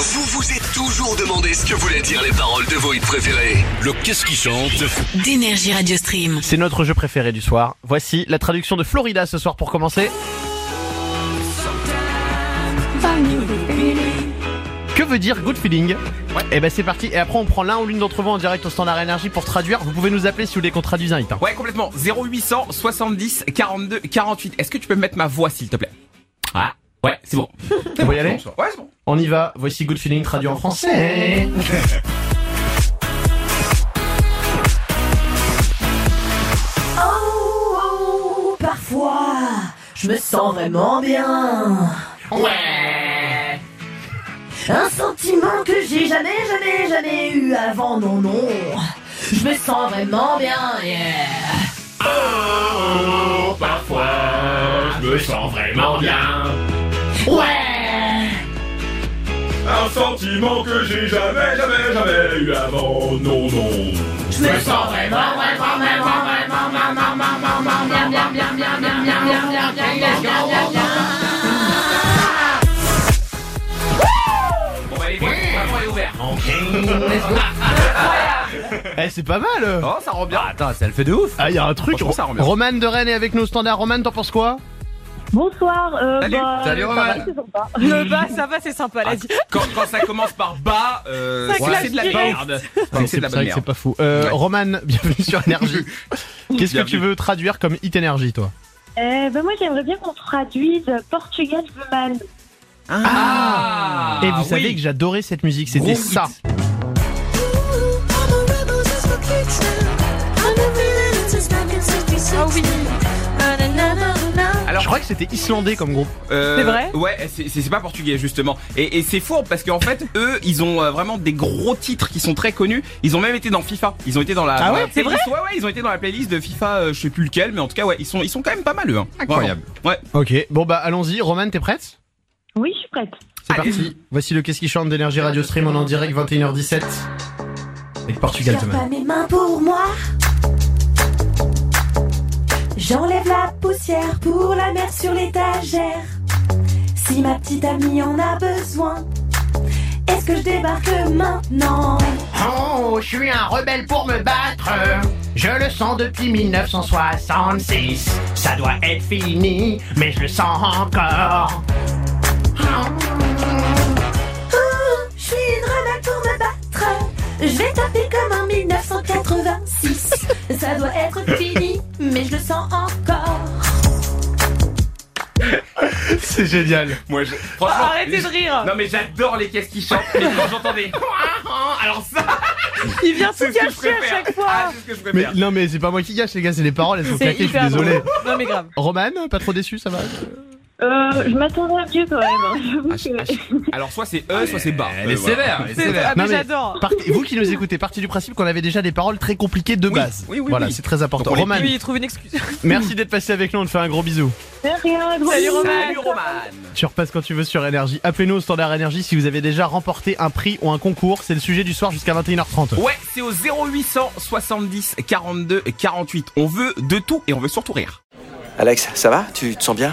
Vous vous êtes toujours demandé ce que voulaient dire les paroles de vos hits préférés. Le qu'est-ce qui chante d'énergie Radio Stream. C'est notre jeu préféré du soir. Voici la traduction de Florida ce soir pour commencer. Que veut dire good feeling Et ben c'est parti. Et après on prend l'un ou l'une d'entre vous en direct au standard énergie pour traduire. Vous pouvez nous appeler si vous voulez qu'on traduise un hit. hein. Ouais, complètement. 0800 70 42 48. Est-ce que tu peux me mettre ma voix, s'il te plaît? Ah, ouais, c'est bon. On va y aller Ouais, c'est bon. On y va. Voici good feeling traduit en français. Oh, parfois, je me sens vraiment bien. Ouais. Un sentiment que j'ai jamais, jamais, jamais eu avant, non, non. Je me sens vraiment bien, yeah. Oh, parfois, je me sens vraiment bien. Ouais. Un sentiment que j'ai jamais, jamais, jamais eu avant. Non, non. Je me sens vraiment, vraiment, vraiment, vraiment, vraiment, vraiment, vraiment, bien, bien, bien, bien, bien, bien, bien, bien, bien, bien, bien, bah. Eh c'est pas mal. Oh, ça rend bien. Attends, ça le fait de ouf. Ah, il y a un truc. Franchement, ça rend bien. Roman de Rennes est avec nous au standard. Roman, t'en penses quoi Bonsoir. Euh, Salut. bah, Salut, ça Roman. va, c'est sympa. Le bas, ça va, c'est sympa, Ah, quand, quand ça commence par bas, euh, c'est de la merde. C'est C'est vrai que pas fou. Euh, Ouais. Roman, bienvenue sur Énergie. Qu'est-ce que tu veux traduire comme hit énergie, toi? Euh, bah, moi, j'aimerais bien qu'on traduise Portugal Woman. Ah Et vous oui. savez que j'adorais cette musique, c'était ça. hit. Que c'était islandais comme groupe. Euh, C'est vrai Ouais, c'est- pas portugais justement. Et, et c'est fou parce qu'en fait, eux, ils ont euh, vraiment des gros titres qui sont très connus. Ils ont même été dans FIFA. Ils ont été dans la. Ah dans ouais, c'est playlist- Ouais, ouais, ils ont été dans la playlist de FIFA. euh, je sais plus lequel, mais en tout cas, ouais, ils sont, ils sont quand même pas mal eux. hein. Incroyable. Vraiment. Ouais. Ok, bon bah allons-y. Roman, t'es prête? Oui, je suis prête. C'est parti. Voici le Qu'est-ce qui chante d'énergie Radio Stream en, en direct 21h17. Avec Portugal demain. pas mes mains pour moi. J'enlève la poussière la sur l'étagère. Si ma petite amie en a besoin, est-ce que je débarque maintenant? Oh, je suis un rebelle pour me battre. Je le sens depuis 1966. Ça doit être fini, mais je le sens encore. Oh, Je suis une rebelle pour me battre. Je vais taper comme en 1986. Ça doit être C'est génial. Moi, je... franchement. Arrêtez de rire. Non mais j'adore les caisses qui chantent. Mais quand j'entendais. Alors ça, Il vient tout cacher à chaque fois. Ah, c'est ce que je Mais non mais c'est pas moi qui gâche les gars, c'est les paroles, elles sont C'est claquées, je suis hyper désolé. drôle. Non mais grave. Roman, pas trop déçu, ça va? Euh, je m'attendais à mieux quand même. hein. Ah, ah, Alors soit c'est E, soit c'est bas. Elle est voilà. sévère, elle est C'est- sévère. Ah mais Non, mais- j'adore. Vous qui nous écoutez, partie du principe qu'on avait déjà des paroles très compliquées de base. oui, oui, voilà, oui. c'est très important. Donc Roman, Lui, il trouve une excuse. merci d'être passé avec nous, on te fait un gros bisou. Rien, gros Salut. Roman. Salut Roman. Tu repasses quand tu veux sur Énergie. Appelez-nous au standard Énergie si vous avez déjà remporté un prix ou un concours. C'est le sujet du soir jusqu'à 21h30. Ouais, c'est au 0800 70 42 48. On veut de tout et on veut surtout rire. Alex, ça va? Tu te sens bien?